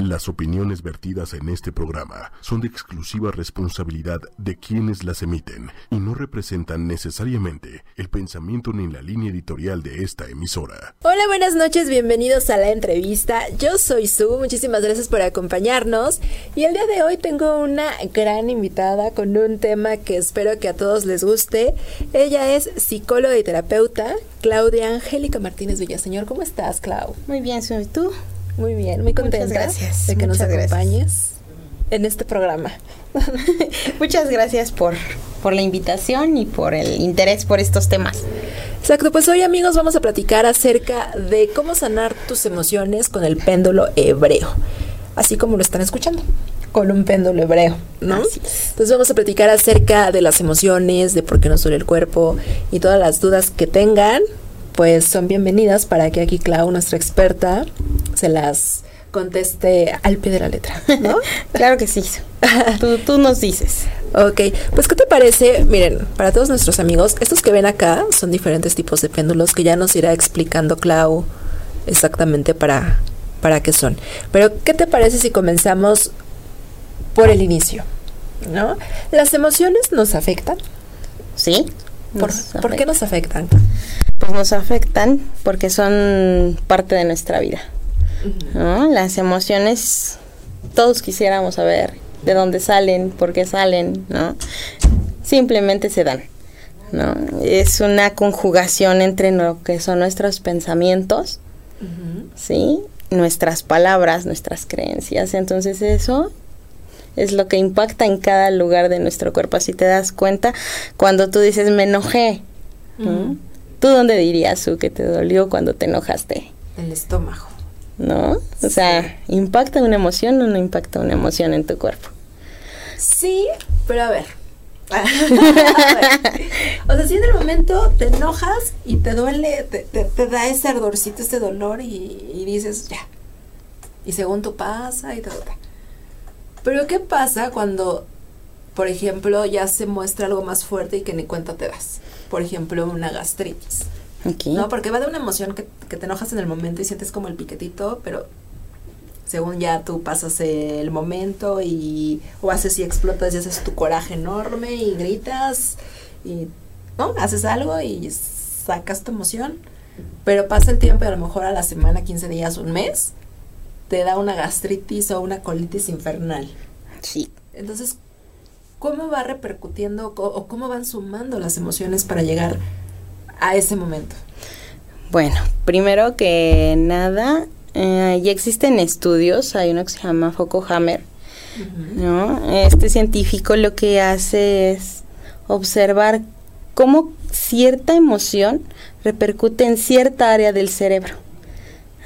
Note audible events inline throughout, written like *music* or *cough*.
Las opiniones vertidas en este programa son de exclusiva responsabilidad de quienes las emiten y no representan necesariamente el pensamiento ni la línea editorial de esta emisora. Hola, buenas noches, bienvenidos a la entrevista. Yo soy Su, muchísimas gracias por acompañarnos y el día de hoy tengo una gran invitada con un tema que espero que a todos les guste. Ella es psicóloga y terapeuta, Claudia Angélica Martínez Villaseñor. ¿Cómo estás, Clau? Muy bien, soy tú. Muy bien, muy contenta Muchas gracias, de que nos gracias. acompañes en este programa. *laughs* Muchas gracias por, por la invitación y por el interés por estos temas. Exacto, pues hoy amigos vamos a platicar acerca de cómo sanar tus emociones con el péndulo hebreo, así como lo están escuchando, con un péndulo hebreo, ¿no? Entonces vamos a platicar acerca de las emociones, de por qué nos duele el cuerpo y todas las dudas que tengan, pues son bienvenidas para que aquí Clau, nuestra experta, se las conteste al pie de la letra, ¿no? *laughs* Claro que sí. tú, tú nos dices. Ok, pues ¿qué te parece? Miren, para todos nuestros amigos, estos que ven acá son diferentes tipos de péndulos que ya nos irá explicando Clau exactamente para, para qué son. Pero ¿qué te parece si comenzamos por el inicio? ¿No? ¿Las emociones nos afectan? ¿Sí? ¿Por, Nos ¿por qué nos afectan? Pues nos afectan porque son parte de nuestra vida. ¿no? Las emociones, todos quisiéramos saber de dónde salen, por qué salen, ¿no? Simplemente se dan, ¿no? Es una conjugación entre lo que son nuestros pensamientos, ¿sí? Nuestras palabras, nuestras creencias. Entonces eso es lo que impacta en cada lugar de nuestro cuerpo. Así te das cuenta cuando tú dices me enojé. ¿no? ¿Tú dónde dirías, Su, que te dolió cuando te enojaste? El estómago. ¿No? O sea, ¿impacta una emoción o no impacta una emoción en tu cuerpo? Sí, pero *laughs* a ver. O sea, si en el momento te enojas y te duele, te, te- te da ese ardorcito, este dolor y, y dices, ya. Y según tú pasa y todo. Pero ¿qué pasa cuando, por ejemplo, ya se muestra algo más fuerte y que ni cuenta te das? Por ejemplo, una gastritis. Ok. No, porque va de una emoción que, que te enojas en el momento y sientes como el piquetito, pero según ya tú pasas el momento y o haces y explotas y haces tu coraje enorme y gritas y no, haces algo y sacas tu emoción, pero pasa el tiempo y a lo mejor a la semana, 15 días, un mes, te da una gastritis o una colitis infernal. Sí. Entonces, ¿cómo va repercutiendo o cómo van sumando las emociones para llegar a ese momento? Bueno, primero que nada, eh, ya existen estudios, hay uno que se llama Foco Hammer, ¿no? Este científico lo que hace es observar cómo cierta emoción repercute en cierta área del cerebro.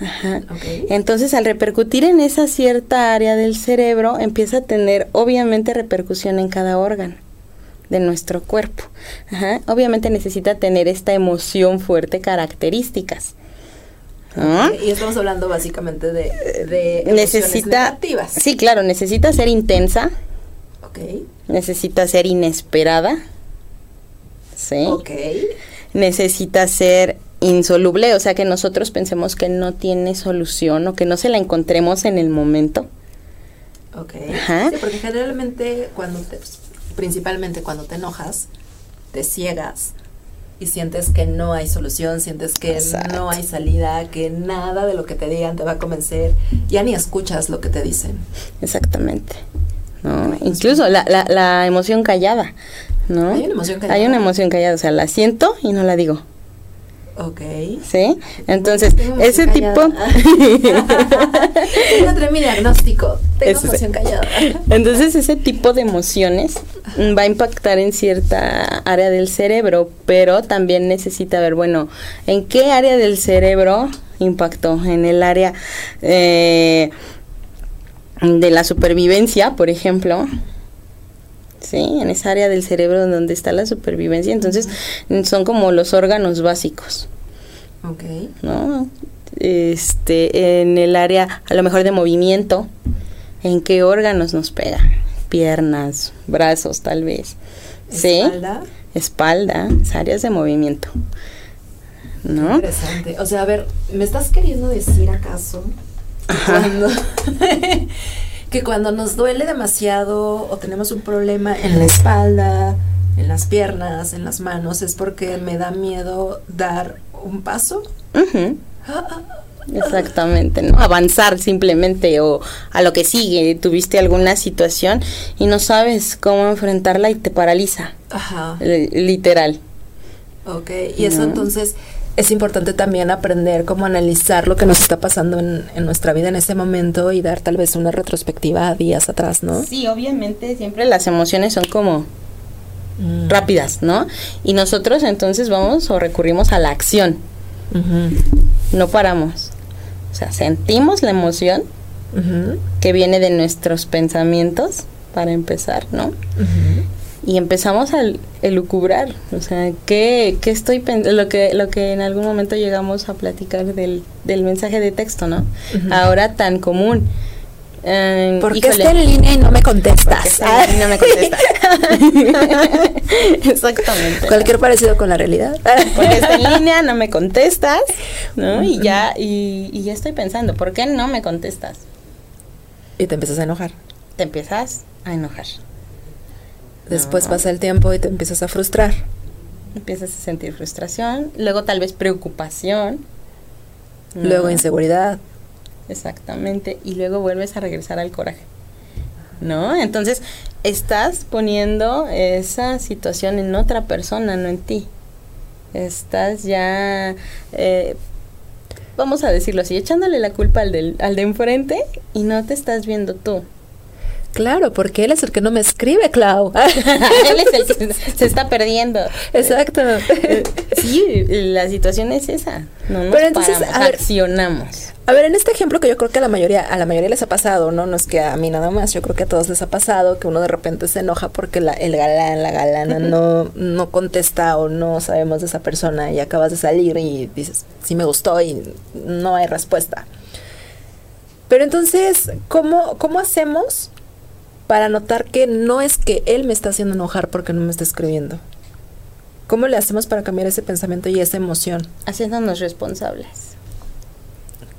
Ajá. Entonces, al repercutir en esa cierta área del cerebro, empieza a tener obviamente repercusión en cada órgano de nuestro cuerpo. Ajá. Obviamente necesita tener esta emoción fuerte características. ¿no? Y estamos hablando básicamente de, de Necesita, negativas. sí, claro, necesita ser intensa, Ok. necesita ser inesperada, sí, Ok. necesita ser insoluble, o sea que nosotros pensemos que no tiene solución o que no se la encontremos en el momento. Ok. Ajá. Sí, porque generalmente cuando te, principalmente cuando te enojas, te ciegas y sientes que no hay solución, sientes que Exacto. no hay salida, que nada de lo que te digan te va a convencer, ya ni escuchas lo que te dicen. Exactamente. ¿no? Incluso la, la, la emoción callada, ¿no? Hay una emoción callada. Hay una emoción callada, o sea, la siento y no la digo, Ok. ¿sí? Entonces, Tengo ese tipo... Encontré mi diagnóstico. Tengo emoción callada. Entonces ese tipo de emociones va a impactar en cierta área del cerebro, pero también necesita ver, bueno, ¿en qué área del cerebro impactó? En el área eh, de la supervivencia, por ejemplo. Sí, en esa área del cerebro donde está la supervivencia. Entonces son como los órganos básicos. Ok. ¿no? Este, en el área a lo mejor de movimiento, ¿en qué órganos nos pega? Piernas, brazos tal vez. ¿Sí? Espalda. Espalda, es áreas de movimiento. ¿No? Interesante. O sea, a ver, ¿me estás queriendo decir acaso Ajá. *laughs* *laughs* cuando, que cuando nos duele demasiado o tenemos un problema en la espalda, en las piernas, en las manos, es porque me da miedo dar un paso. Ujú. Exactamente, ¿no? Avanzar simplemente o a lo que sigue. Tuviste alguna situación y no sabes cómo enfrentarla y te paraliza, Ajá. li- literal. Ok, y eso entonces es importante también aprender cómo analizar lo que nos está pasando en, en nuestra vida en ese momento y dar tal vez una retrospectiva a días atrás, ¿no? Sí, obviamente siempre las emociones son como Mm. rápidas, ¿no? Y nosotros entonces vamos o recurrimos a la acción, no paramos. O sea, sentimos la emoción que viene de nuestros pensamientos para empezar, ¿no? Y empezamos a elucubrar, o sea, ¿qué, qué estoy lo que lo que en algún momento llegamos a platicar del, del mensaje de texto, ¿no? Ahora tan común. Eh, ¿Por qué está en línea y no me ¿por qué contestas? y no me contesta? *laughs* Exactamente. Cualquier parecido con la realidad. Porque está en *laughs* línea, no me contestas, ¿no? Y ya, y, y ya estoy pensando, ¿por qué no me contestas? Y te empiezas a enojar. Te empiezas a enojar. Después pasa el tiempo y te empiezas a frustrar. Empiezas a sentir frustración, luego tal vez preocupación. Luego inseguridad. Exactamente. Y luego vuelves a regresar al coraje. ¿No? Entonces, estás poniendo esa situación en otra persona, no en ti. Estás ya, eh, vamos a decirlo así, echándole la culpa al, del, al de enfrente y no te estás viendo tú. Claro, porque él es el que no me escribe, Clau. *laughs* Él es el que *laughs* se está perdiendo. Exacto. Sí, la situación es esa. No nos Pero entonces, paramos, a ver, accionamos. A ver, en este ejemplo que yo creo que a la mayoría, a la mayoría les ha pasado, ¿no? No es que a mí nada más, yo creo que a todos les ha pasado que uno de repente se enoja porque la, el galán, la galana no, *laughs* no contesta o no sabemos de esa persona y acabas de salir y dices, sí me gustó y no hay respuesta. Pero entonces, ¿cómo, cómo hacemos para notar que no es que él me está haciendo enojar porque no me está escribiendo? ¿Cómo le hacemos para cambiar ese pensamiento y esa emoción? Haciéndonos responsables.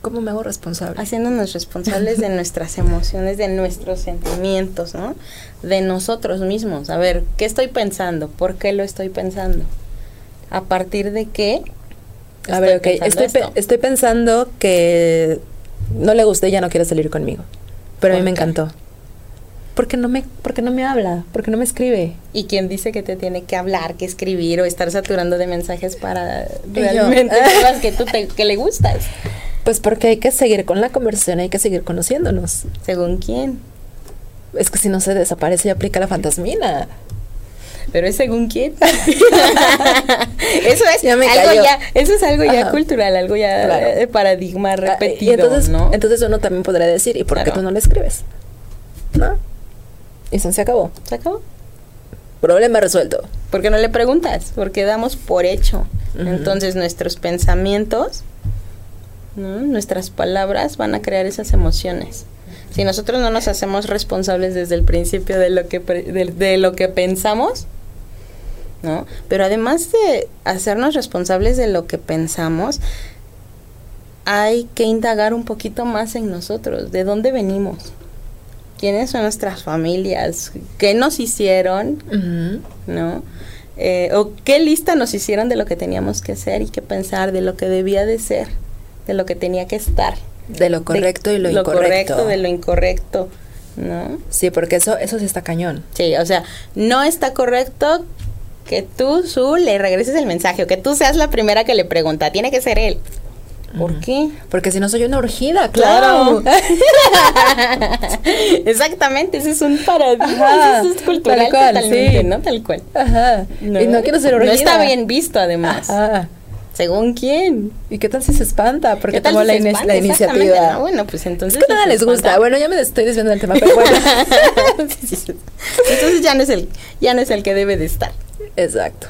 ¿Cómo me hago responsable? Haciéndonos responsables de *laughs* nuestras emociones, de nuestros sentimientos, ¿no? De nosotros mismos. A ver, ¿qué estoy pensando? ¿Por qué lo estoy pensando? ¿A partir de qué? A ver, ok, estoy, pe- estoy pensando que no le gusté ya no quiere salir conmigo. Pero a mí ¿Por me encantó. ¿Por qué no me, por qué no me habla? ¿Por qué no me escribe? ¿Y quién dice que te tiene que hablar, que escribir o estar saturando de mensajes para realmente *laughs* pruebas que tú te, que le gustas? Pues porque hay que seguir con la conversación, hay que seguir conociéndonos. ¿Según quién? Es que si no se desaparece y aplica la fantasmina. Pero es según quién. *laughs* *laughs* eso es Ya algo cayó. ya, eso es algo ya Ajá. cultural, algo ya Claro. de paradigma Ah, repetido, y entonces, ¿no? entonces uno también podría decir, ¿y por qué tú no le escribes? ¿No? Y se acabó. ¿Se acabó? Problema resuelto. Porque no le preguntas, porque damos por hecho. Entonces nuestros pensamientos, ¿no? nuestras palabras van a crear esas emociones. Si nosotros no nos hacemos responsables desde el principio de lo que pre- de, de lo que pensamos, ¿no? Pero además de hacernos responsables de lo que pensamos, hay que indagar un poquito más en nosotros, de dónde venimos, quiénes son nuestras familias, qué nos hicieron. ¿no? Eh, o qué lista nos hicieron de lo que teníamos que hacer y que pensar, de lo que debía de ser, de lo que tenía que estar. De lo correcto de y lo, lo incorrecto. correcto, de lo incorrecto, ¿no? Sí, porque eso, eso sí está cañón. Sí, o sea, no está correcto que tú, Su, le regreses el mensaje o que tú seas la primera que le pregunta, tiene que ser él. ¿Por qué? Porque si no soy una urgida, Claro. claro. *laughs* *laughs* Exactamente, ese es un paradigma, Ajá, eso es cultural tal cual, totalmente, sí. ¿no? Tal cual. Ajá. Y no quiero ser No urgida. está bien visto, además. Ajá. ¿Según quién? ¿Y qué tal si se espanta? Porque ¿Qué tomó si la, espanta? iniciativa. ¿no? Bueno, pues entonces... Es que nada les gusta. Bueno, ya me estoy desviando del tema, pero bueno. *laughs* Sí, sí. Entonces ya no es el, ya no es el que debe de estar. Exacto.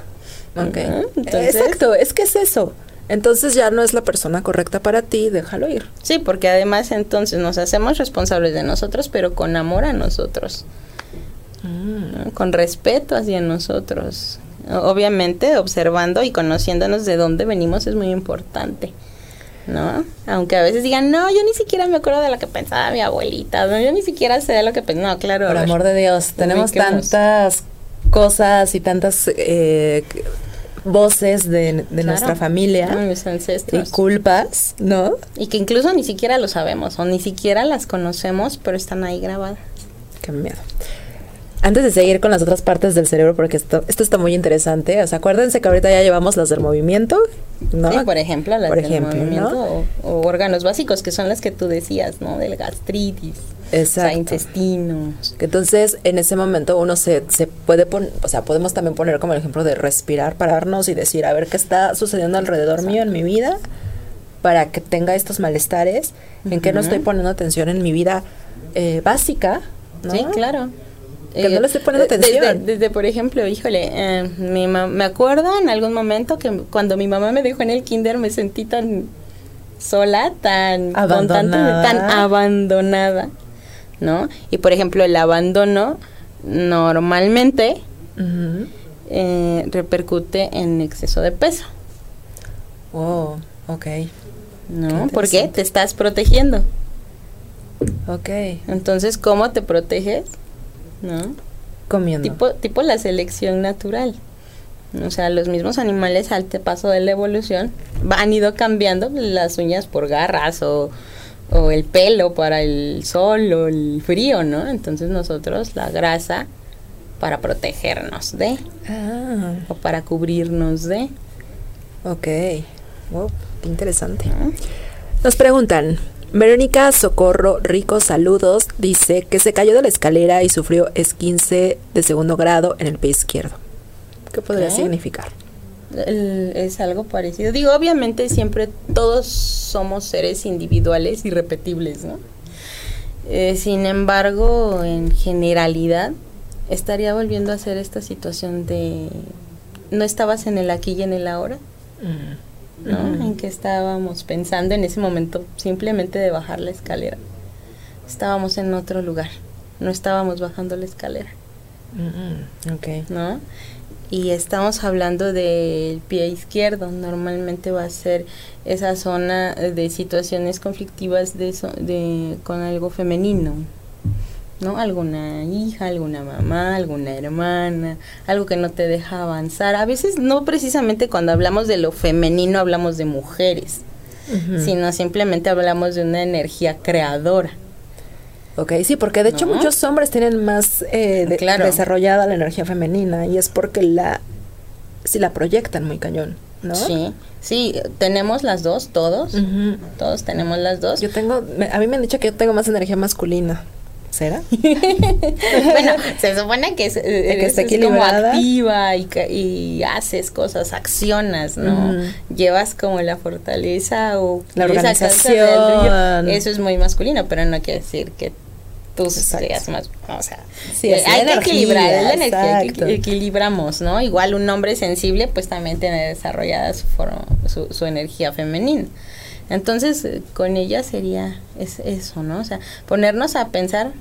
Ok. Entonces- Exacto, es que es eso. Entonces ya no es la persona correcta para ti, déjalo ir. Sí, porque además entonces nos hacemos responsables de nosotros, pero con amor a nosotros, ¿no? con respeto hacia nosotros. Obviamente observando y conociéndonos de dónde venimos es muy importante. ¿no? Aunque a veces digan, no, yo ni siquiera me acuerdo de lo que pensaba mi abuelita, no, yo ni siquiera sé de lo que pensaba. No, claro. Por amor de Dios, tenemos tantas cosas y tantas eh, voces de, nuestra familia mis ancestros. y culpas, ¿no? Y que incluso ni siquiera lo sabemos o ni siquiera las conocemos, pero están ahí grabadas. Qué miedo. Antes de seguir con las otras partes del cerebro, porque esto, esto está muy interesante, o sea, acuérdense que ahorita ya llevamos las del movimiento, ¿no? Sí, por ejemplo, las del movimiento o, órganos básicos, que son las que tú decías, ¿no? Del gastritis. Exacto. O sea, intestinos. Entonces, en ese momento uno se, se puede poner, o sea, podemos también poner como el ejemplo de respirar, pararnos y decir, a ver qué está sucediendo alrededor mío en mi vida para que tenga estos malestares, en qué no estoy poniendo atención en mi vida eh, básica, ¿no? Sí, claro. Que no le estoy poniendo atención. Desde, por ejemplo, híjole, eh, mi me acuerdo en algún momento que cuando mi mamá me dejó en el kinder me sentí tan sola, tan abandonada. tan abandonada, ¿no? Y por ejemplo, el abandono normalmente eh, repercute en exceso de peso. Oh, ok. ¿No? Porque te estás protegiendo. Ok. Entonces, ¿cómo te proteges? ¿No? Comiendo. Tipo, tipo la selección natural. O sea, los mismos animales al paso de la evolución han ido cambiando las uñas por garras o, o el pelo para el sol o el frío, ¿no? Entonces nosotros la grasa para protegernos de ah. o para cubrirnos de. Ok, wow, qué interesante. Nos preguntan, Verónica Socorro Rico Saludos dice que se cayó de la escalera y sufrió esquince de segundo grado en el pie izquierdo. ¿Qué podría significar? es algo parecido. Digo, obviamente siempre todos somos seres individuales y repetibles, ¿no? Eh, sin embargo, en generalidad, estaría volviendo a ser esta situación de no estabas en el aquí y en el ahora. Mm. ¿No? En que estábamos pensando en ese momento simplemente de bajar la escalera. Estábamos en otro lugar, no estábamos bajando la escalera. ok. ¿No? Y estamos hablando del pie izquierdo, normalmente va a ser esa zona de situaciones conflictivas de, de con algo femenino. ¿No? Alguna hija, alguna mamá, alguna hermana, algo que no te deja avanzar. A veces no precisamente cuando hablamos de lo femenino hablamos de mujeres, sino simplemente hablamos de una energía creadora. Ok, sí, porque de hecho muchos hombres tienen más eh, desarrollada la energía femenina y es porque la, si la proyectan muy cañón, ¿no? Sí, sí, tenemos las dos, todos, todos tenemos las dos. Yo tengo, a mí me han dicho que yo tengo más energía masculina. ¿Será? *laughs* bueno, se supone que, es, que como activa y, haces cosas, accionas, ¿no? Llevas como la fortaleza o la organización. Eso es muy masculino, pero no quiere decir que tú seas más, o sea, eh, hay que equilibrar, la energía que equilibramos, ¿no? Igual un hombre sensible pues también tiene desarrollada su, forma, su, su energía femenina. Entonces, eh, con ella sería es eso, ¿no? O sea, ponernos a pensar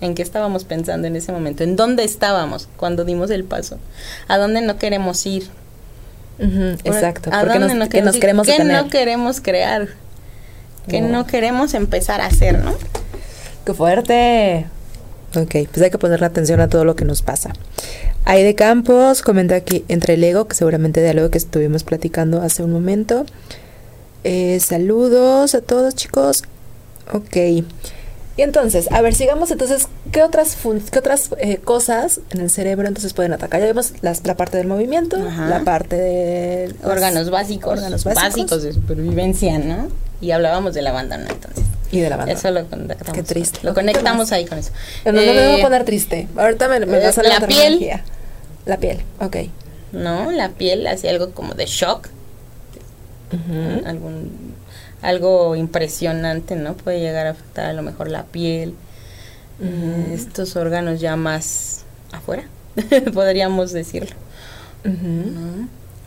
en qué estábamos pensando en ese momento, en dónde estábamos cuando dimos el paso, a dónde no queremos ir. exacto, porque nos, no queremos, ¿qué no queremos crear? ¿Qué no queremos empezar a hacer, no? ¡Qué fuerte! Ok, pues hay que ponerle atención a todo lo que nos pasa. Aide Campos comenta aquí entre el ego, que seguramente de algo que estuvimos platicando hace un momento. Eh, saludos a todos chicos. Ok. Y entonces, a ver, sigamos entonces, ¿qué otras, qué otras eh, cosas en el cerebro entonces pueden atacar? Ya vemos las, la parte del movimiento, la parte de... Órganos básicos. Órganos básicos. de supervivencia, ¿no? Y hablábamos de la abandono entonces. Y de la banda. Eso lo conectamos. Qué triste. Lo conectamos ahí con eso. No, no, me voy a poner triste. Ahorita me, me a la, la piel. La piel, ok. No, la piel hace algo como de shock algún algo impresionante, ¿no? Puede llegar a afectar a lo mejor la piel, estos órganos ya más afuera, *laughs* podríamos decirlo.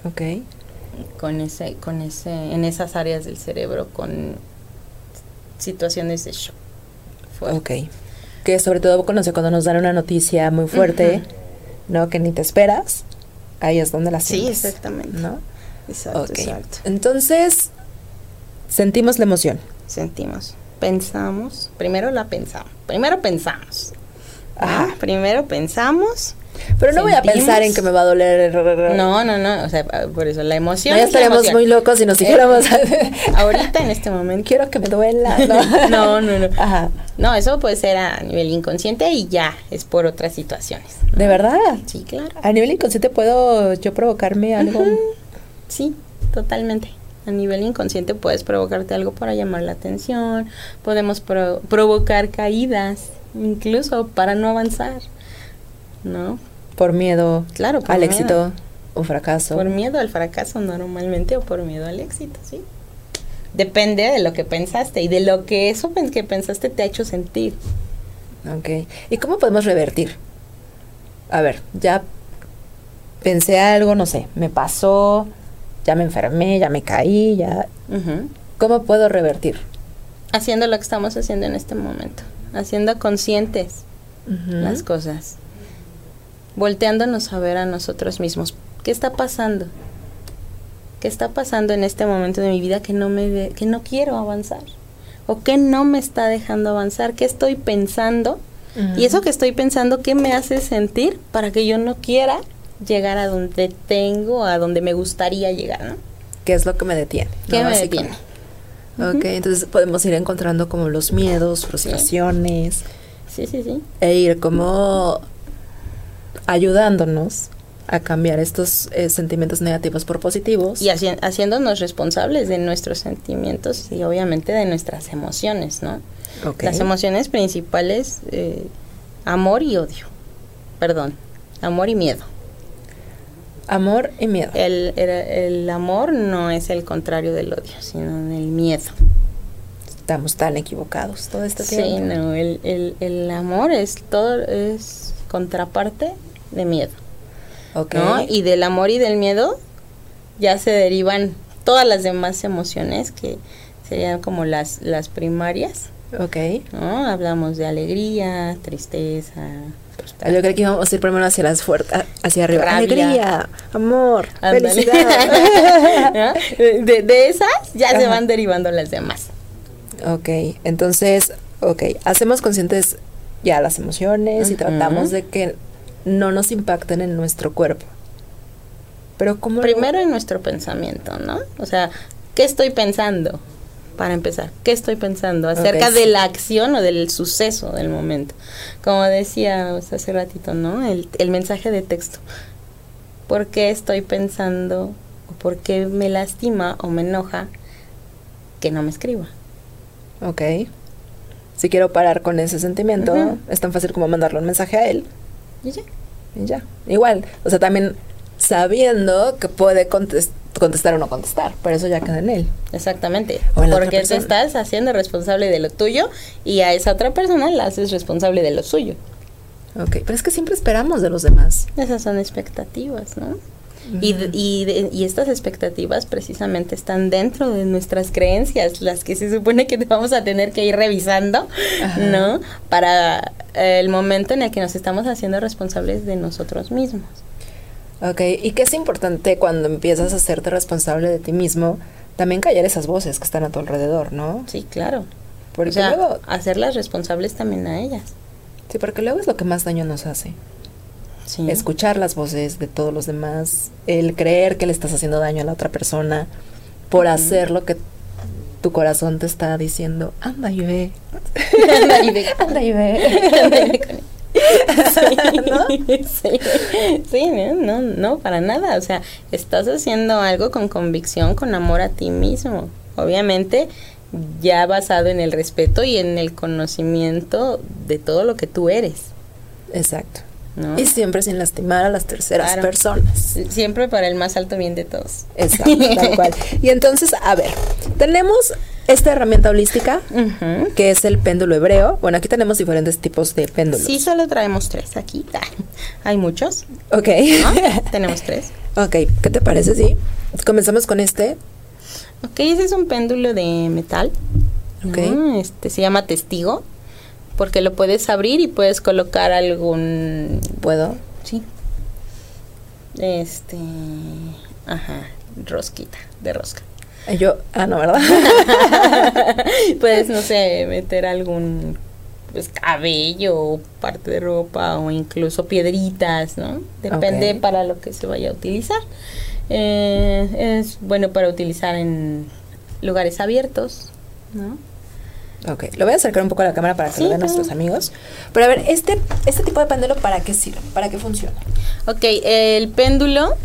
Ok. Con ese, con ese, en esas áreas del cerebro, con situaciones de shock. Ok. Que sobre todo cuando, cuando nos dan una noticia muy fuerte, ¿no? Que ni te esperas, ahí es donde la sientes. Sí, exactamente. ¿No? Exacto, exacto. Entonces, Sentimos la emoción. Sentimos. Pensamos. Primero la pensamos. Primero pensamos. Ajá. Ah, Primero pensamos. Pero no voy a pensar en que me va a doler. No, no, no. O sea, por eso la emoción. No, ya estaríamos muy locos si nos Eh, dijéramos. *laughs* Ahorita, en este momento. Quiero que me duela. *laughs* No, no, no. Ajá. No, eso puede ser a nivel inconsciente y ya es por otras situaciones. ¿De verdad? Sí, claro. A nivel inconsciente puedo yo provocarme algo. Sí, totalmente. A nivel inconsciente puedes provocarte algo para llamar la atención, podemos pro- provocar caídas, incluso para no avanzar, ¿no? Por miedo Claro, por al miedo. éxito o fracaso. Por miedo al fracaso normalmente o por miedo al éxito, ¿sí? Depende de lo que pensaste y de lo que eso que pensaste te ha hecho sentir. Ok. ¿Y cómo podemos revertir? A ver, ya pensé algo, no sé, me pasó, ya me enfermé, ya me caí, ya. ¿Cómo puedo revertir? Haciendo lo que estamos haciendo en este momento, haciendo conscientes las cosas, volteándonos a ver a nosotros mismos. ¿Qué está pasando? ¿Qué está pasando en este momento de mi vida que no me que no quiero avanzar? ¿O qué no me está dejando avanzar? ¿Qué estoy pensando? Y eso que estoy pensando, ¿qué me hace sentir para que yo no quiera llegar a donde tengo, a donde me gustaría llegar, ¿no? ¿Qué es lo que me detiene? ¿Qué ¿no? me detiene? Ok, entonces podemos ir encontrando como los miedos, frustraciones, Sí, sí, sí. e ir como ayudándonos a cambiar estos eh, sentimientos negativos por positivos. Y haci- haciéndonos responsables de nuestros sentimientos y obviamente de nuestras emociones, ¿no? Las emociones principales, eh, amor y odio. Perdón, amor y miedo. Amor y miedo. El, el, el amor no es el contrario del odio, sino el miedo. Estamos tan equivocados todo este Sí, tiempo. no, el, el, el amor es todo, es contraparte de miedo, Ok. ¿no? Y del amor y del miedo ya se derivan todas las demás emociones que serían como las, las primarias, Ok. ¿no? Hablamos de alegría, tristeza, Yo creo que íbamos a ir primero hacia las fuertes, hacia arriba. Rabia. Alegría, amor, felicidad. *laughs* ¿No? *laughs* de, de esas ya se van derivando las demás. ok, entonces, ok, hacemos conscientes ya las emociones y tratamos de que no nos impacten en nuestro cuerpo. Pero como Primero en nuestro pensamiento, ¿no? O sea, ¿qué estoy pensando? Para empezar, ¿qué estoy pensando acerca de la acción o del suceso del momento? Como decía hace ratito, ¿no? El, el mensaje de texto. ¿Por qué estoy pensando o por qué me lastima o me enoja que no me escriba? Ok. Si quiero parar con ese sentimiento, es tan fácil como mandarle un mensaje a él Y ya. y ya. Igual, o sea, también sabiendo que puede contes- contestar o no contestar, pero eso ya queda en él. Exactamente. En Porque te estás haciendo responsable de lo tuyo y a esa otra persona la haces responsable de lo suyo. Ok, pero es que siempre esperamos de los demás. Esas son expectativas, ¿no? Y, y, de- y estas expectativas precisamente están dentro de nuestras creencias, las que se supone que vamos a tener que ir revisando, Ajá. ¿no? Para el momento en el que nos estamos haciendo responsables de nosotros mismos. Ok, y que es importante cuando empiezas a hacerte responsable de ti mismo, también callar esas voces que están a tu alrededor, ¿no? Sí, claro. Porque o sea, luego, hacerlas responsables también a ellas. sí, porque luego es lo que más daño nos hace. Sí. Escuchar las voces de todos los demás, el creer que le estás haciendo daño a la otra persona por hacer lo que tu corazón te está diciendo, anda y ve. *laughs* Anda y ve. *laughs* Anda y ve. *laughs* Sí, *laughs* ¿No? sí, sí, no, para nada. O sea, estás haciendo algo con convicción, con amor a ti mismo. Obviamente, ya basado en el respeto y en el conocimiento de todo lo que tú eres. Exacto. ¿no? Y siempre sin lastimar a las terceras Claro. personas. Siempre para el más alto bien de todos. Exacto, tal cual. *laughs* Y entonces, a ver, tenemos esta herramienta holística que es el péndulo hebreo. Bueno, aquí tenemos diferentes tipos de péndulos. Sí, solo traemos tres aquí. Ah, Hay muchos, Ok. ¿no? *laughs* Tenemos tres. ok, ¿qué te parece si comenzamos con este? Ok, ese es un péndulo de metal. Ok. Este se llama testigo porque lo puedes abrir y puedes colocar algún ¿Puedo? sí. Este, ajá, rosquita, de rosca. Yo, ah, no, ¿verdad? *laughs* Puedes, no sé, meter algún pues, cabello o parte de ropa o incluso piedritas, ¿no? Depende para lo que se vaya a utilizar. Eh, es bueno para utilizar en lugares abiertos, ¿no? Ok, lo voy a acercar un poco a la cámara para que Sí, lo vean claro. nuestros amigos. Pero a ver, este, este tipo de péndulo, ¿para qué sirve? ¿Para qué funciona? Ok, el péndulo,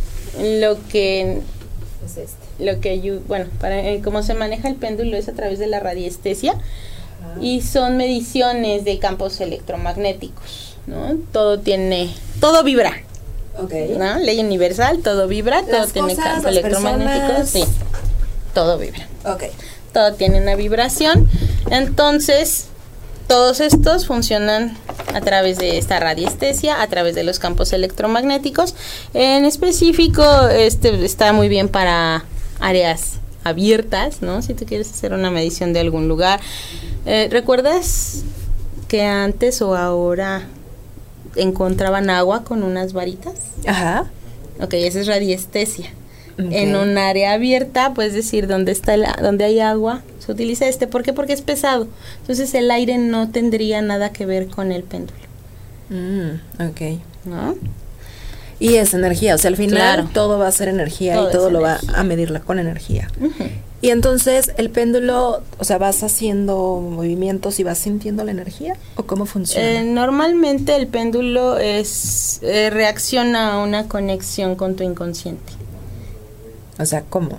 lo que Es este. Lo que ayu- bueno, para eh, cómo se maneja el péndulo es a través de la radiestesia y son mediciones de campos electromagnéticos, ¿no? Todo tiene, todo vibra, Ok. ¿no? Ley universal, todo vibra, todo Las tiene cosas, campo las electromagnético, personas. sí, todo vibra, Ok. todo tiene una vibración, entonces todos estos funcionan a través de esta radiestesia, a través de los campos electromagnéticos. En específico, este está muy bien para áreas abiertas, ¿no? Si tú quieres hacer una medición de algún lugar. Eh, ¿Recuerdas que antes o ahora encontraban agua con unas varitas? Ajá. Ok, esa es radiestesia. En un área abierta, puedes decir donde está el, donde hay agua, se utiliza este. ¿Por qué? Porque es pesado. Entonces el aire no tendría nada que ver con el péndulo, Mm, ok. ¿no? Y es energía, o sea, al final Claro. todo va a ser energía Todo y todo lo energía. va a medirla con energía. Y entonces el péndulo, o sea, vas haciendo movimientos y vas sintiendo la energía o cómo funciona. Eh, normalmente el péndulo es eh, reacciona a una conexión con tu inconsciente. o sea, ¿cómo?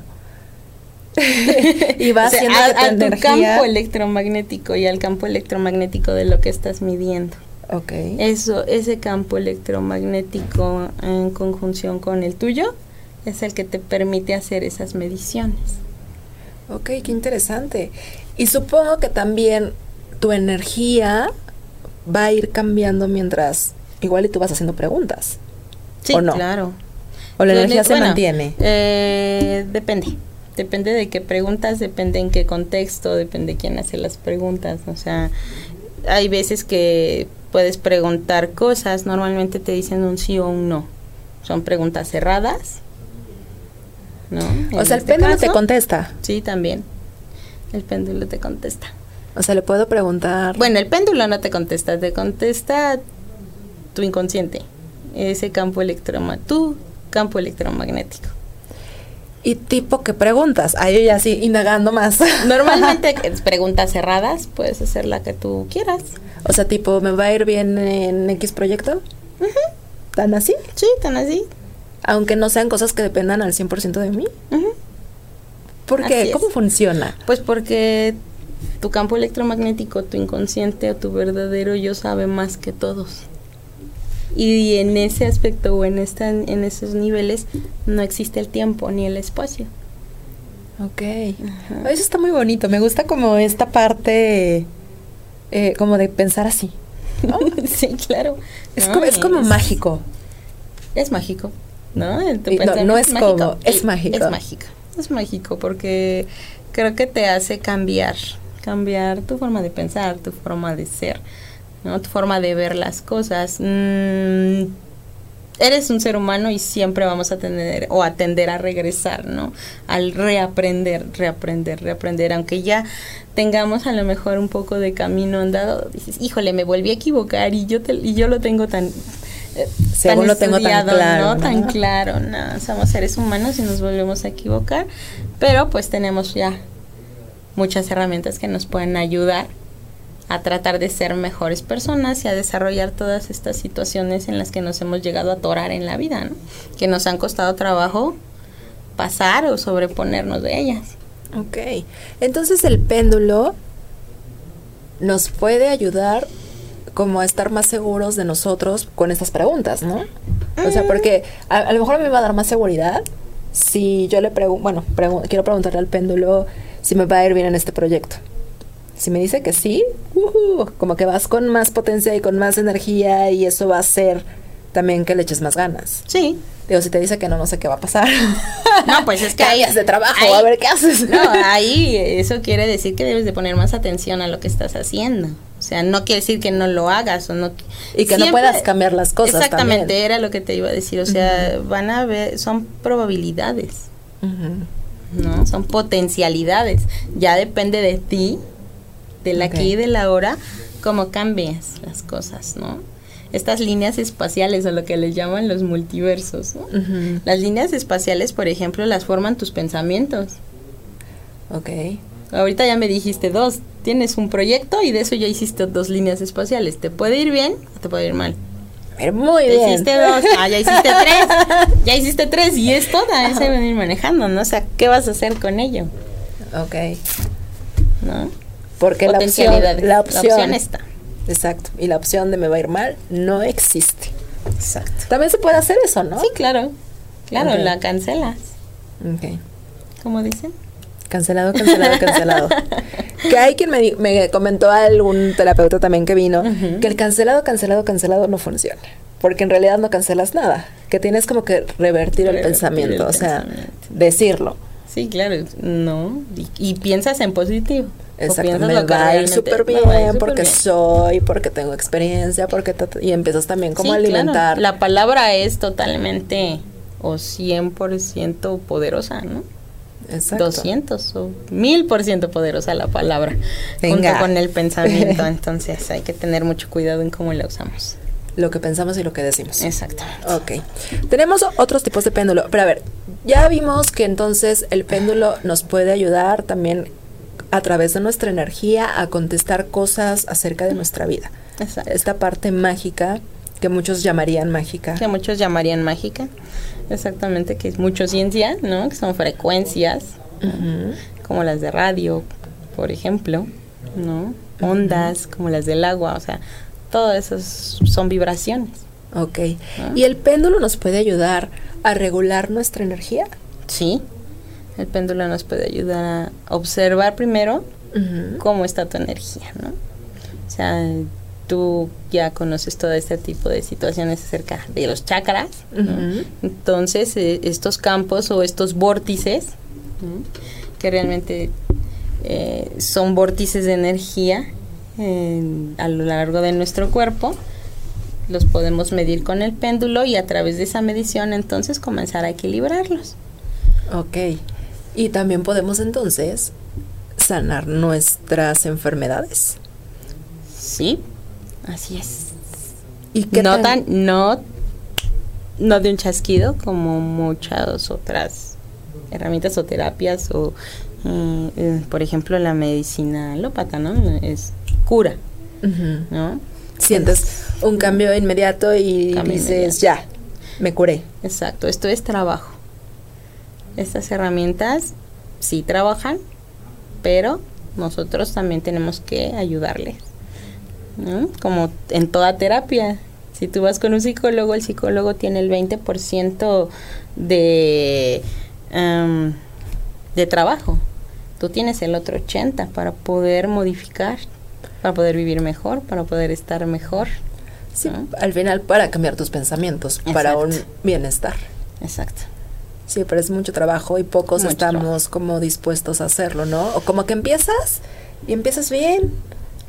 *laughs* y va O sea, haciendo a, tu a tu energía. campo electromagnético y al campo electromagnético de lo que estás midiendo. Ok. Eso, ese campo electromagnético en conjunción con el tuyo es el que te permite hacer esas mediciones. Ok, qué interesante. Y supongo que también tu energía va a ir cambiando mientras igual y tú vas haciendo preguntas. Sí, ¿O no? claro. O la energía se bueno, mantiene. eh, depende. Depende de qué preguntas, depende en qué contexto, depende quién hace las preguntas. O sea, hay veces que puedes preguntar cosas, normalmente te dicen un sí o un no. Son preguntas cerradas. ¿No? O En sea, el este péndulo te contesta. Sí, también. El péndulo te contesta. O sea, le puedo preguntar. Bueno, el péndulo no te contesta, te contesta tu inconsciente. Ese campo electromagnético, tu campo electromagnético. ¿Y tipo qué preguntas? Ahí ya sí, indagando más. *laughs* Normalmente es preguntas cerradas, puedes hacer la que tú quieras. o sea, tipo, ¿me va a ir bien en X proyecto? ¿Tan así? Sí, tan así. Aunque no sean cosas que dependan al 100% de mí. Ujú. ¿Por qué? ¿Cómo funciona? Pues porque tu campo electromagnético, tu inconsciente o tu verdadero yo sabe más que todos. Y en ese aspecto o en, esta, en esos niveles no existe el tiempo ni el espacio. Ok. Eso está muy bonito. Me gusta como esta parte, eh, como de pensar así. ¿no? *laughs* sí, claro. Es, No, como, es como es- mágico. Es mágico, ¿no? No, es como, es mágico. Es mágico. Es mágico porque creo que te hace cambiar, cambiar tu forma de pensar, tu forma de ser, ¿no? Tu forma de ver las cosas. Mm, eres un ser humano y siempre vamos a tener o a tender a regresar, ¿no? Al reaprender, reaprender, reaprender, aunque ya tengamos a lo mejor un poco de camino andado, dices, híjole, me volví a equivocar y yo te- y yo lo tengo tan eh, Según lo tengo tan claro, ¿no? ¿no? Tan claro, no, somos seres humanos y nos volvemos a equivocar, pero pues tenemos ya muchas herramientas que nos pueden ayudar a tratar de ser mejores personas y a desarrollar todas estas situaciones en las que nos hemos llegado a atorar en la vida, ¿no? Que nos han costado trabajo pasar o sobreponernos de ellas. Ok. Entonces el péndulo nos puede ayudar como a estar más seguros de nosotros con estas preguntas, ¿no? O sea, porque a, a lo mejor a mí me va a dar más seguridad si yo le pregunto, bueno, pregu- quiero preguntarle al péndulo si me va a ir bien en este proyecto. Si me dice que sí, ujú, como que vas con más potencia y con más energía y eso va a hacer también que le eches más ganas. Sí. Digo, si te dice que no, no sé qué va a pasar. *laughs* No, pues es *laughs* que ahí- de trabajo, ahí- a ver qué haces. No, *laughs* ahí eso quiere decir que debes de poner más atención a lo que estás haciendo. O sea, no quiere decir que no lo hagas o no. Y que no puedas cambiar las cosas Exactamente, también. era lo que te iba a decir. O sea, van a ver, son probabilidades. ¿no? Son potencialidades. Ya depende de ti, del Ok. aquí y del ahora, cómo cambias las cosas, ¿no? Estas líneas espaciales, o lo que les llaman los multiversos, ¿no? Las líneas espaciales, por ejemplo, las forman tus pensamientos. Ok. Ahorita ya me dijiste dos. Tienes un proyecto y de eso ya hiciste dos líneas espaciales. ¿Te puede ir bien o te puede ir mal? Pero muy Ya bien. hiciste dos, ah, ya hiciste *laughs* tres. Ya hiciste tres y esto también se va a ir manejando, ¿no? O sea, ¿qué vas a hacer con ello? Ok. ¿No? Porque la opción, la opción, está. Exacto. Y la opción de me va a ir mal no existe. Exacto. También se puede hacer eso, ¿no? Sí, claro. Claro, la cancelas. Ok. Como dicen. Cancelado, cancelado, cancelado. *laughs* que hay quien me, me comentó algún terapeuta también que vino que el cancelado, cancelado, cancelado no funciona. Porque en realidad no cancelas nada. Que tienes como que revertir, el pensamiento. el o sea, pensamiento. decirlo. Sí, claro. No. Y, y piensas en positivo. Exacto, me va a ir súper bien ir porque bien. soy, porque tengo experiencia, porque y empiezas también como a claro. alimentar. La palabra es totalmente o 100% poderosa, ¿no? Exacto. 200 o 1000% poderosa la palabra. Venga. Junto con el pensamiento. *laughs* Entonces hay que tener mucho cuidado en cómo la usamos. Lo que pensamos y lo que decimos. Exactamente. Ok. Tenemos otros tipos de péndulo. Pero a ver, ya vimos que entonces el péndulo nos puede ayudar también a través de nuestra energía a contestar cosas acerca de nuestra vida. Exacto. Esta parte mágica que muchos llamarían mágica. Que muchos llamarían mágica. Exactamente, que es mucho ciencia, ¿no? Que son frecuencias, Ujú. como las de radio, por ejemplo, ¿no? Ondas, como las del agua, o sea, todo eso es- son vibraciones. Ok. Ah. ¿Y el péndulo nos puede ayudar a regular nuestra energía? Sí, el péndulo nos puede ayudar a observar primero cómo está tu energía, ¿no? O sea, tú ya conoces todo este tipo de situaciones acerca de los chakras. Entonces, eh, estos campos o estos vórtices, ¿no? que realmente eh, son vórtices de energía en- a lo largo de nuestro cuerpo, los podemos medir con el péndulo y a través de esa medición entonces comenzar a equilibrarlos. Ok. Y también podemos entonces sanar nuestras enfermedades. Sí, así es. ¿Y qué no tan- no, no de un chasquido como muchas otras herramientas o terapias o, eh, eh, por ejemplo, la medicina alópata, ¿no? Es cura. ¿no? Sientes un cambio inmediato y Cambio dices, ya, me curé. Exacto, esto es trabajo. Estas herramientas sí trabajan, pero nosotros también tenemos que ayudarles. ¿no? Como en toda terapia. Si tú vas con un psicólogo, el psicólogo tiene el 20% de, de trabajo. Tú tienes el otro 80% para poder modificar, para poder vivir mejor, para poder estar mejor. Sí, ¿no? al final para cambiar tus pensamientos, para un bienestar. Exacto. Sí, pero es mucho trabajo y pocos Mucho estamos trabajo. como dispuestos a hacerlo, ¿no? O como que empiezas y empiezas bien,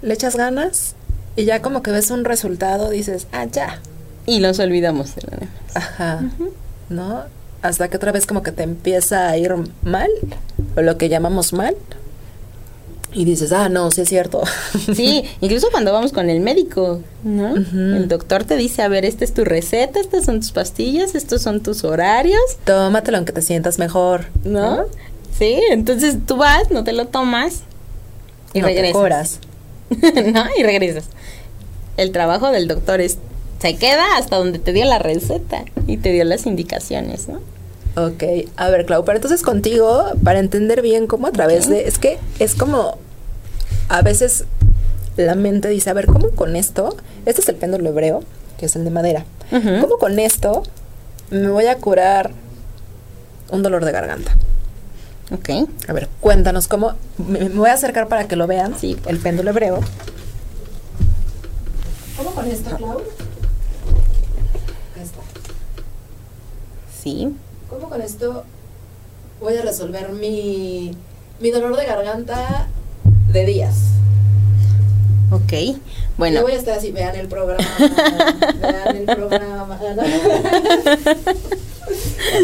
le echas ganas y ya como que ves un resultado, dices, ah, ya, Y los olvidamos de lo demás. ajá, ¿no? Hasta que otra vez como que te empieza a ir mal, o lo que llamamos mal, y dices, ah, no, sí es cierto. *laughs* Sí, incluso cuando vamos con el médico, ¿no? El doctor te dice, a ver, esta es tu receta, estas son tus pastillas, estos son tus horarios, Tómatelo aunque te sientas mejor, ¿no? Sí, entonces tú vas, no te lo tomas y no te regresas. curas. *laughs* ¿No? Y regresas. El trabajo del doctor es, se queda hasta donde te dio la receta y te dio las indicaciones, ¿no? Ok, a ver, Clau, pero entonces contigo, para entender bien cómo a través de. Es que es como. A veces la mente dice, a ver, ¿cómo con esto? Este es el péndulo hebreo, que es el de madera. ¿Cómo con esto me voy a curar un dolor de garganta? Ok. A ver, cuéntanos cómo. Me, me voy a acercar para que lo vean. Sí, el péndulo hebreo. ¿Cómo con esto, Clau? Acá está. Sí. ¿Cómo con esto voy a resolver mi, mi dolor de garganta de días? Ok. Yo Bueno. voy a estar así, vean el programa, *laughs* vean el programa. Vas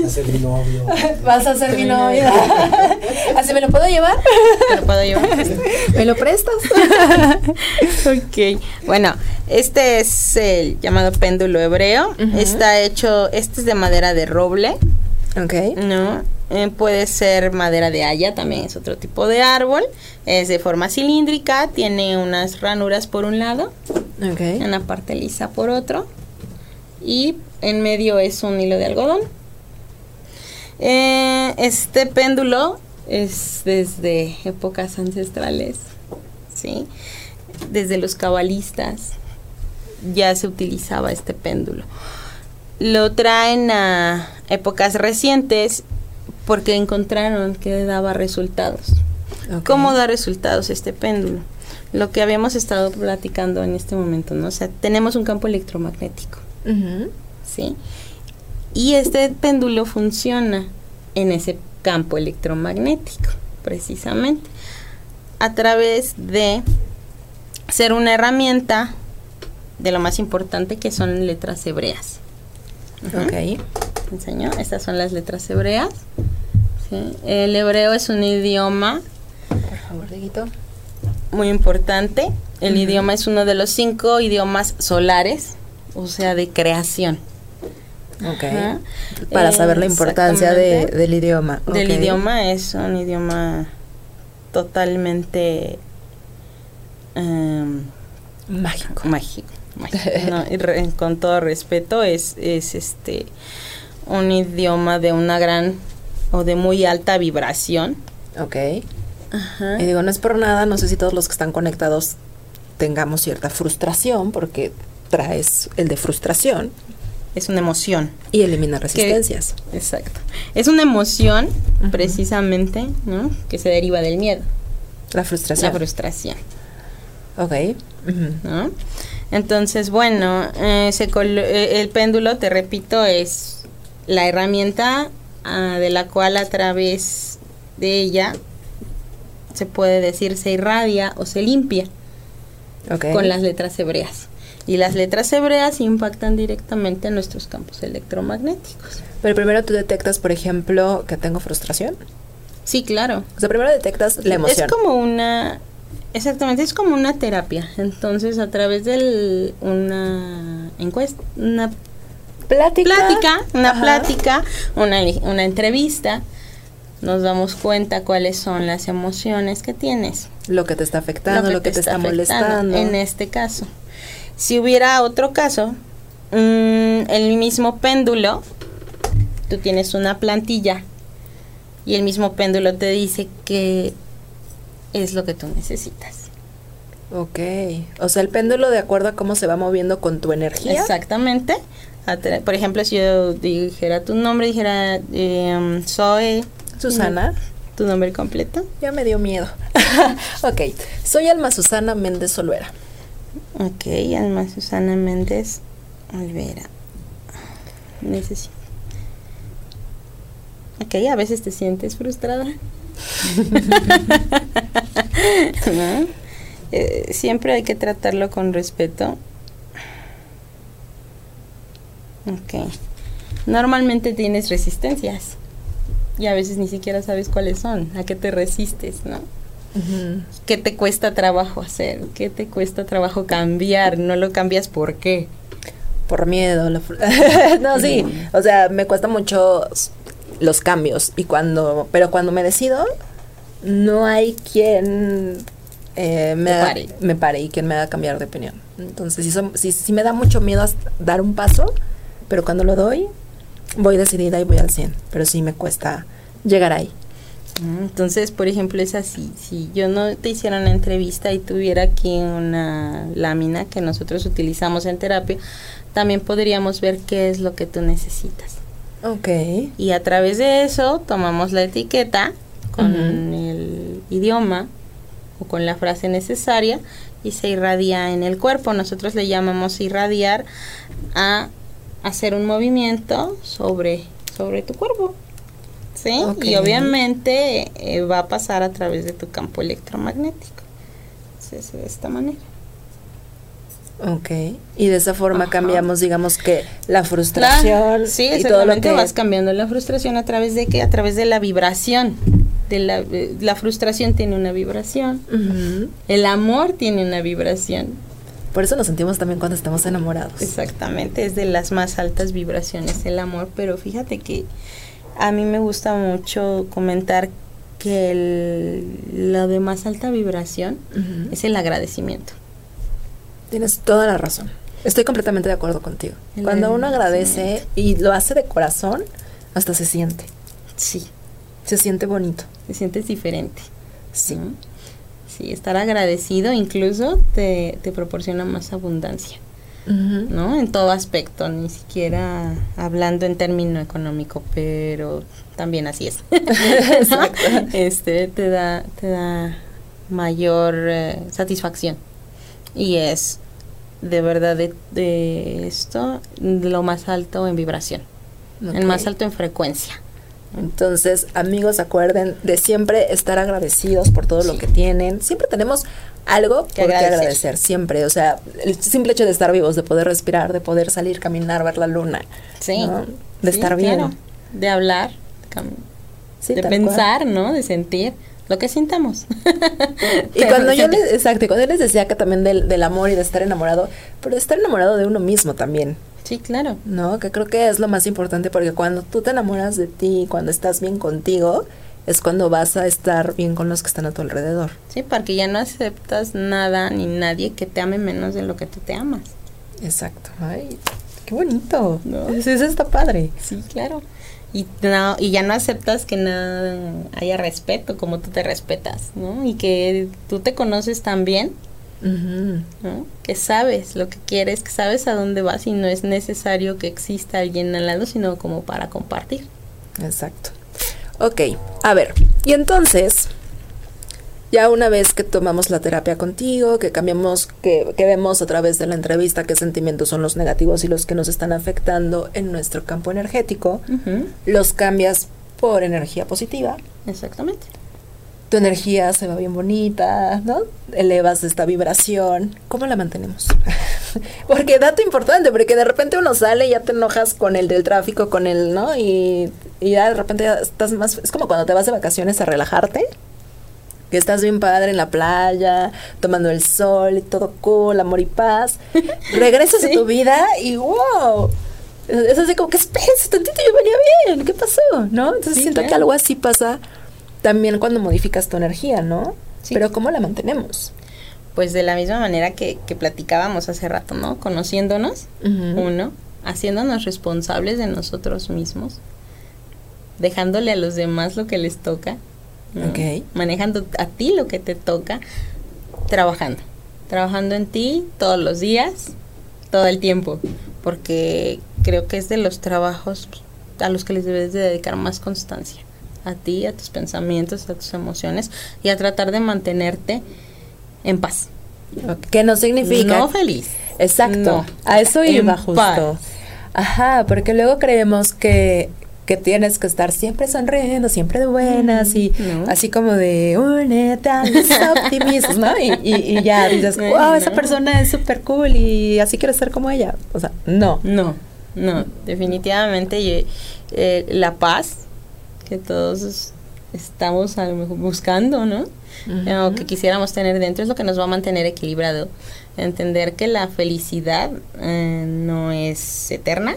a ser mi novio. Vas a ser mi novia. *laughs* ¿Así me lo puedo llevar? ¿Me lo puedo llevar? ¿Me lo prestas? *laughs* ok. Bueno, este es el llamado péndulo hebreo. Está hecho, este es de madera de roble, Ok. ¿no? Eh, puede ser madera de haya, también es otro tipo de árbol. Es de forma cilíndrica, tiene unas ranuras por un lado, una parte lisa por otro. Y en medio es un hilo de algodón. Eh, este péndulo es desde épocas ancestrales, ¿sí? Desde los cabalistas ya se utilizaba este péndulo. Lo traen a épocas recientes porque encontraron que daba resultados. ¿Cómo da resultados este péndulo? Lo que habíamos estado platicando en este momento, ¿no? O sea, tenemos un campo electromagnético. ¿sí? Y este péndulo funciona en ese campo electromagnético, precisamente, a través de ser una herramienta de lo más importante que son letras hebreas. Ok. Te enseño, estas son las letras hebreas. ¿sí? El hebreo es un idioma Por favor, Dieguito. muy importante. El idioma es uno de los cinco idiomas solares, o sea, de creación. Ok. Ajá. Para Eh, saber la importancia de- del idioma. Del idioma es un idioma totalmente em, Mágico. mágico. *laughs* ¿no? Y re- con todo respeto, es, es este un idioma de una gran o de muy alta vibración. Ok. Ajá. Y digo, no es por nada, no sé si todos los que están conectados tengamos cierta frustración, porque traes el de frustración Es una emoción. y elimina resistencias. Exacto. Es una emoción, precisamente, ¿no? Que se deriva del miedo, La frustración. la frustración, ok. ¿no? Entonces, bueno, eh, se eh, el péndulo, te repito, es la herramienta ah, de la cual a través de ella se puede decir se irradia o se limpia con las letras hebreas. Y las letras hebreas impactan directamente en nuestros campos electromagnéticos. Pero primero tú detectas, por ejemplo, que tengo frustración. Sí, claro. O sea, primero detectas la emoción. Es como una, exactamente, es como una terapia. Entonces, a través de una encuesta, una plática. plática, una Ajá. plática, una, una entrevista, nos damos cuenta cuáles son las emociones que tienes. Lo que te está afectando, lo que, te, está, molestando. En este caso. Si hubiera otro caso, mm, el mismo péndulo, tú tienes una plantilla y el mismo péndulo te dice que es lo que tú necesitas. Ok. O sea, el péndulo de acuerdo a cómo se va moviendo con tu energía. Exactamente. Por ejemplo, si yo dijera tu nombre, dijera eh, soy Susana. tu nombre completo. Ya me dio miedo. *laughs* ok. Soy Alma Susana Méndez Olvera. Ok, Alma Susana Méndez Olvera. Necesito. Ok, a veces te sientes frustrada. *laughs* *laughs* ¿No? *laughs* Eh, siempre hay que tratarlo con respeto. Ok. Normalmente tienes resistencias. Y a veces ni siquiera sabes cuáles son. ¿A qué te resistes, no? ¿Qué te cuesta trabajo hacer? ¿Qué te cuesta trabajo cambiar? No lo cambias por qué. Por miedo. la *laughs* no, sí. O sea, me cuesta mucho los cambios. Y cuando, pero cuando me decido, no hay quien eh, me, pare. me pare y quien me haga cambiar de opinión. Entonces, sí, son- sí, sí me da mucho miedo dar un paso, pero cuando lo doy, voy decidida y voy al 100. Pero sí me cuesta llegar ahí. Mm, Entonces, por ejemplo, es así. Si yo no te hiciera una entrevista y tuviera aquí una lámina que nosotros utilizamos en terapia, también podríamos ver qué es lo que tú necesitas. Ok. Y a través de eso tomamos la etiqueta con el idioma o con la frase necesaria y se irradia en el cuerpo. Nosotros le llamamos irradiar a hacer un movimiento sobre, sobre tu cuerpo. ¿Sí? Y obviamente eh, va a pasar a través de tu campo electromagnético. Hace de esta manera. Ok. Y de esa forma Ajá. cambiamos, digamos que la La- frustración sí, y todo lo que vas cambiando la frustración a través de qué? A través de la vibración. De la, eh, la frustración tiene una vibración. El amor tiene una vibración. Por eso nos sentimos también cuando estamos enamorados. Exactamente, es de las más altas vibraciones el amor, pero fíjate que a mí me gusta mucho comentar que el- lo de más alta vibración es el agradecimiento. Tienes toda la razón. Estoy completamente de acuerdo contigo. El Cuando uno agradece y lo hace de corazón, hasta se siente. Sí, Se siente bonito. te sientes diferente. Sí. Sí, estar agradecido incluso te, te proporciona más abundancia. ¿no? En todo aspecto, ni siquiera hablando en término económico, pero también así es. *laughs* Este te da, te da mayor eh, satisfacción. Y es de verdad de, de esto lo más alto en vibración, el más alto en frecuencia. Entonces, amigos, acuerden de siempre estar agradecidos por todo lo que tienen. Siempre tenemos algo Que por qué agradecer. agradecer, siempre. O sea, el simple hecho de estar vivos, de poder respirar, de poder salir, caminar, ver la luna. Sí. ¿no? De Sí, estar bien. claro. De hablar, de cam- Sí, de tal cual. pensar, ¿no? De sentir lo que sintamos. *laughs* Y cuando yo les, exacto, cuando yo les decía que también del, del amor y de estar enamorado, pero de estar enamorado de uno mismo también, Sí, claro. ¿no? Que creo que es lo más importante porque cuando tú te enamoras de ti, cuando estás bien contigo, es cuando vas a estar bien con los que están a tu alrededor. Sí, porque ya no aceptas nada ni nadie que te ame menos de lo que tú te amas. Exacto. Ay, qué bonito. ¿No? Eso, eso está padre. Sí, claro. Y, no, y ya no aceptas que nada haya respeto como tú te respetas, ¿no? Y que tú te conoces tan bien, ¿no? Que sabes lo que quieres, que sabes a dónde vas y no es necesario que exista alguien al lado, sino como para compartir. Exacto. Ok, a ver, y entonces, ya una vez que tomamos la terapia contigo, que cambiamos, que, que vemos a través de la entrevista qué sentimientos son los negativos y los que nos están afectando en nuestro campo energético, los cambias por energía positiva. Exactamente. Tu energía se va bien bonita, ¿no? Elevas esta vibración. ¿Cómo la mantenemos? *laughs* porque dato importante, porque de repente uno sale y ya te enojas con el del tráfico, con el, ¿no? Y, y ya de repente ya estás más... Es como cuando te vas de vacaciones a relajarte, que estás bien padre en la playa, tomando el sol y todo cool, amor y paz. *laughs* Regresas a tu vida y wow. Es así como que espérense tantito, yo venía bien, ¿qué pasó? ¿No? Entonces Sí, siento que algo así pasa también cuando modificas tu energía, ¿no? Sí. Pero ¿cómo la mantenemos? Pues de la misma manera que, que platicábamos hace rato, ¿no? Conociéndonos, uno, haciéndonos responsables de nosotros mismos, dejándole a los demás lo que les toca, manejando a ti lo que te toca, trabajando, trabajando en ti todos los días, todo el tiempo, porque creo que es de los trabajos a los que les debes de dedicar más constancia, a ti, a tus pensamientos, a tus emociones y a tratar de mantenerte en paz. Que no significa... No feliz. Exacto. No. A eso iba En justo. paz. Ajá, porque luego creemos que, que tienes que estar siempre sonriendo, siempre de buenas y No. así como de únete a los *laughs* optimistas, ¿no? Y, y, y ya dices, No, wow, esa no. persona es súper cool y así quiero ser como ella. O sea, no. No, no, definitivamente eh, la paz que todos estamos a lo mejor buscando, ¿no? Eh, O que quisiéramos tener dentro es lo que nos va a mantener equilibrado. Entender que la felicidad eh, no es eterna,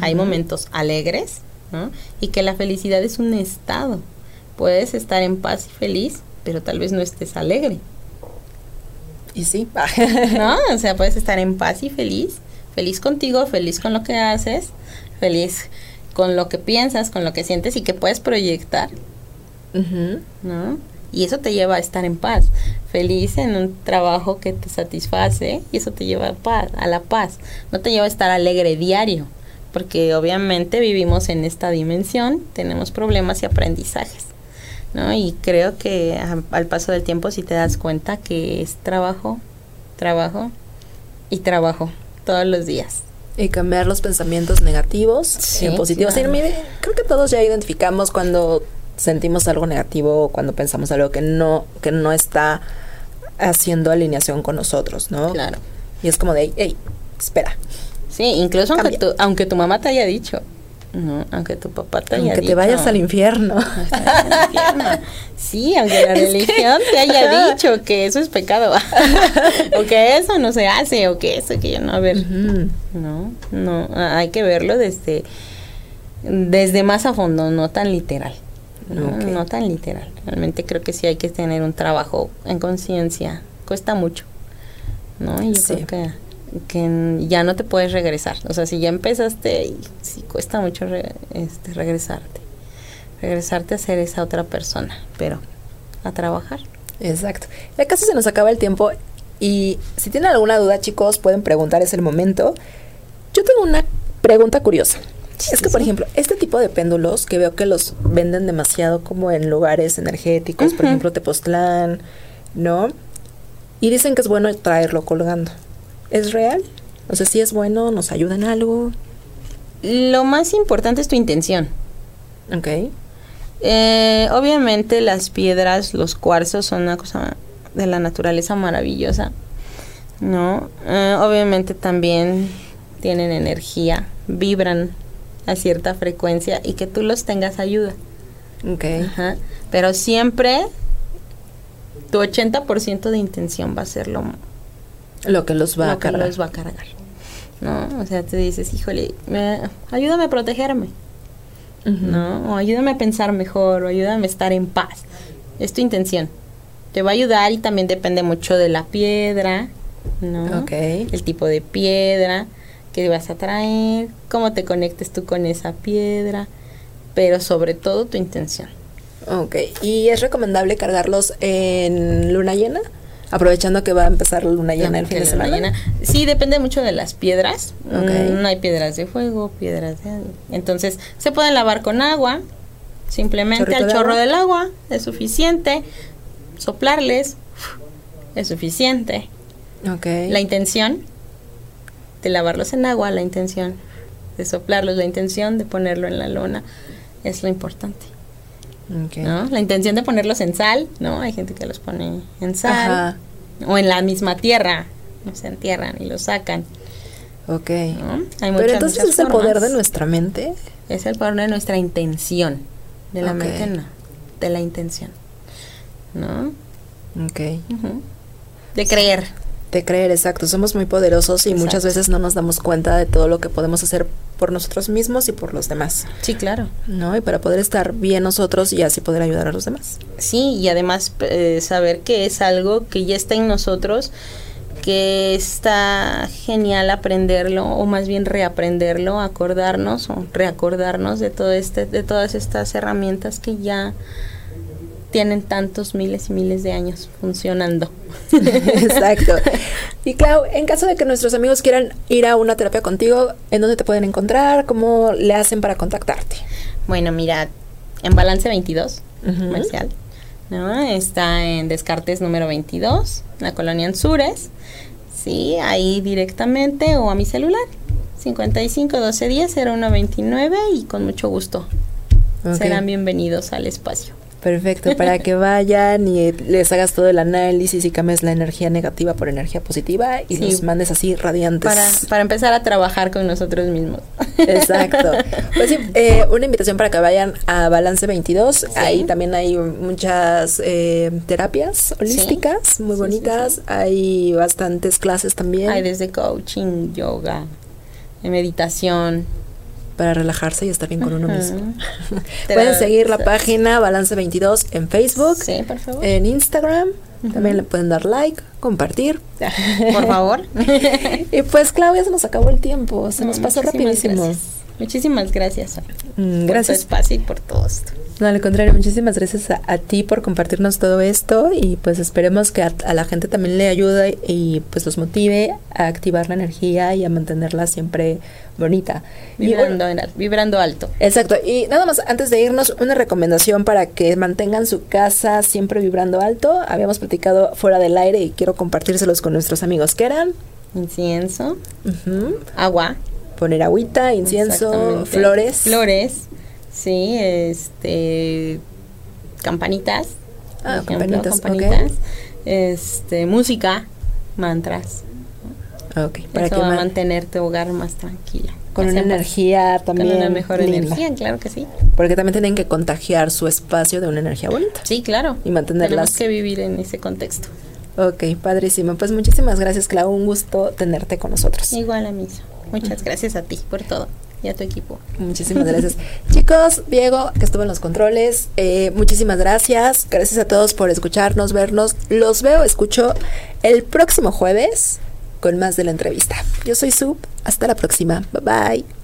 hay momentos alegres, ¿no? Y que la felicidad es un estado. Puedes estar en paz y feliz, pero tal vez no estés alegre. Y sí. *laughs* ¿no? O sea, puedes estar en paz y feliz, feliz contigo, feliz con lo que haces, feliz con lo que piensas, con lo que sientes y que puedes proyectar. ¿no? Y eso te lleva a estar en paz, feliz en un trabajo que te satisface y eso te lleva a paz, a la paz. No te lleva a estar alegre diario, porque obviamente vivimos en esta dimensión, tenemos problemas y aprendizajes. ¿no? Y creo que a- al paso del tiempo si te das cuenta que es trabajo, trabajo y trabajo todos los días. Y cambiar los pensamientos negativos Sí, en positivos. claro. Sí, creo que todos ya identificamos cuando sentimos algo negativo o cuando pensamos algo que no, que no está haciendo alineación con nosotros, ¿no? Claro. Y es como de, hey, espera. Sí, incluso aunque tu, aunque tu mamá te haya dicho, no, aunque tu papá te haya Aunque dicho. *laughs* te vayas al infierno. Sí, aunque la *laughs* religión te haya dicho que eso es pecado, *laughs* o que eso no se hace, o que eso, que yo no, a ver, no, no, hay que verlo desde, desde más a fondo, no tan literal, no, no tan literal. Realmente creo que sí hay que tener un trabajo en conciencia, cuesta mucho, ¿no? Y yo Sí. creo que, que ya no te puedes regresar, o sea, si ya empezaste, y sí cuesta mucho re- este, regresarte regresarte a ser esa otra persona, pero a trabajar. Exacto. Ya casi se nos acaba el tiempo y si tienen alguna duda, chicos, pueden preguntar, es el momento. Yo tengo una pregunta curiosa. es que, por ejemplo, este tipo de péndulos que veo que los venden demasiado como en lugares energéticos, por ejemplo, Tepoztlán, ¿no? Y dicen que es bueno traerlo colgando. ¿Es real? O sea, si es bueno, nos ayuda en algo. Lo más importante es tu intención. Ok. Eh, obviamente las piedras, los cuarzos son una cosa de la naturaleza maravillosa, ¿no? Eh, obviamente también tienen energía, vibran a cierta frecuencia y que tú los tengas ayuda. Ok. Ajá. Pero siempre tu 80% de intención va a ser lo, Lo que los va lo a que cargar. los va a cargar. ¿No? O sea, te dices, híjole, me- ayúdame a protegerme. ¿no? O ayúdame a pensar mejor, o ayúdame a estar en paz. Es tu intención. Te va a ayudar y también depende mucho de la piedra, ¿no? Ok. El tipo de piedra que vas a traer, cómo te conectes tú con esa piedra, pero sobre todo tu intención. Ok, ¿y es recomendable cargarlos en luna llena? Aprovechando que va a empezar la luna llena el fin de semana. llena- Sí, depende mucho de las piedras. Ok. Mm, hay piedras de fuego, piedras de... Entonces, se pueden lavar con agua. Simplemente ¿Chorrito al chorro agua? del agua es suficiente. Soplarles es suficiente. La intención de lavarlos en agua, la intención de soplarlos, la intención de ponerlo en la lona es lo importante. ¿No? La intención de ponerlos en sal, ¿no? Hay gente que los pone en sal Ajá. o en la misma tierra, no se entierran y los sacan, Ok. ¿no? Hay Pero entonces es el poder de nuestra mente. es el poder de nuestra intención, de la mente no, de la intención, ¿no? Ok. De creer. De creer, exacto. Somos muy poderosos y muchas veces no nos damos cuenta de todo lo que podemos hacer por nosotros mismos y por los demás. Sí, claro. ¿No? Y para poder estar bien nosotros y así poder ayudar a los demás. Sí, y además eh, saber que es algo que ya está en nosotros, que está genial aprenderlo, o más bien reaprenderlo, acordarnos o reacordarnos de todo este, de todas estas herramientas que ya tienen tantos miles y miles de años funcionando. *laughs* Exacto. Y Clau, en caso de que nuestros amigos quieran ir a una terapia contigo, ¿en dónde te pueden encontrar? ¿Cómo le hacen para contactarte? Bueno, mira, en Balance 22, Ujú. comercial, ¿no? Está en Descartes número 22, la colonia Anzures, sí, ahí directamente o a mi celular, 55 12 10 0129 y con mucho gusto serán bienvenidos al espacio. Perfecto, para que vayan y les hagas todo el análisis y cambies la energía negativa por energía positiva y Sí. los mandes así radiantes. Para, para empezar a trabajar con nosotros mismos. Exacto. *laughs* Pues sí, eh, una invitación para que vayan a Balance 22. Ahí también hay muchas eh, terapias holísticas muy Sí, bonitas. Hay bastantes clases también Hay desde coaching, yoga, meditación. Para relajarse y estar bien con uno mismo. *laughs* Pueden seguir la página Balance 22 en Facebook, Sí, por favor. en Instagram. También le pueden dar like, compartir. *laughs* por favor. *laughs* Y pues, Claudia, se nos acabó el tiempo. Se nos pasó rapidísimo. gracias. Muchísimas gracias. Sol, Mm, Por tu Gracias. espacio y por todo esto. No, al contrario, muchísimas gracias a, a ti por compartirnos todo esto y pues esperemos que a, a la gente también le ayude y pues los motive a activar la energía y a mantenerla siempre bonita. Vibrando, en vibrando alto. exacto, y nada más antes de irnos, una recomendación para que mantengan su casa siempre vibrando alto. Habíamos platicado fuera del aire y quiero compartírselos con nuestros amigos que eran Incienso, agua. poner agüita, incienso, flores. Flores. Sí, este. Campanitas. Ah, ejemplo, campanitas, Este, música, mantras. Ok, Para que va a mantener tu hogar más tranquila. con una energía también. Con una mejor linda. energía, claro que sí. Porque también tienen que contagiar su espacio de una energía bonita. Sí, claro. Y mantenerlas- Tenemos que vivir en ese contexto. Ok, padrísimo. Pues muchísimas gracias, Clau. Un gusto tenerte con nosotros. Igual a mí. Muchas gracias a ti por todo y a tu equipo. Muchísimas gracias. *laughs* Chicos, Diego, que estuvo en los controles, eh, muchísimas gracias. Gracias a todos por escucharnos, vernos. Los veo, escucho el próximo jueves con más de la entrevista. Yo soy Sub. Hasta la próxima. Bye bye.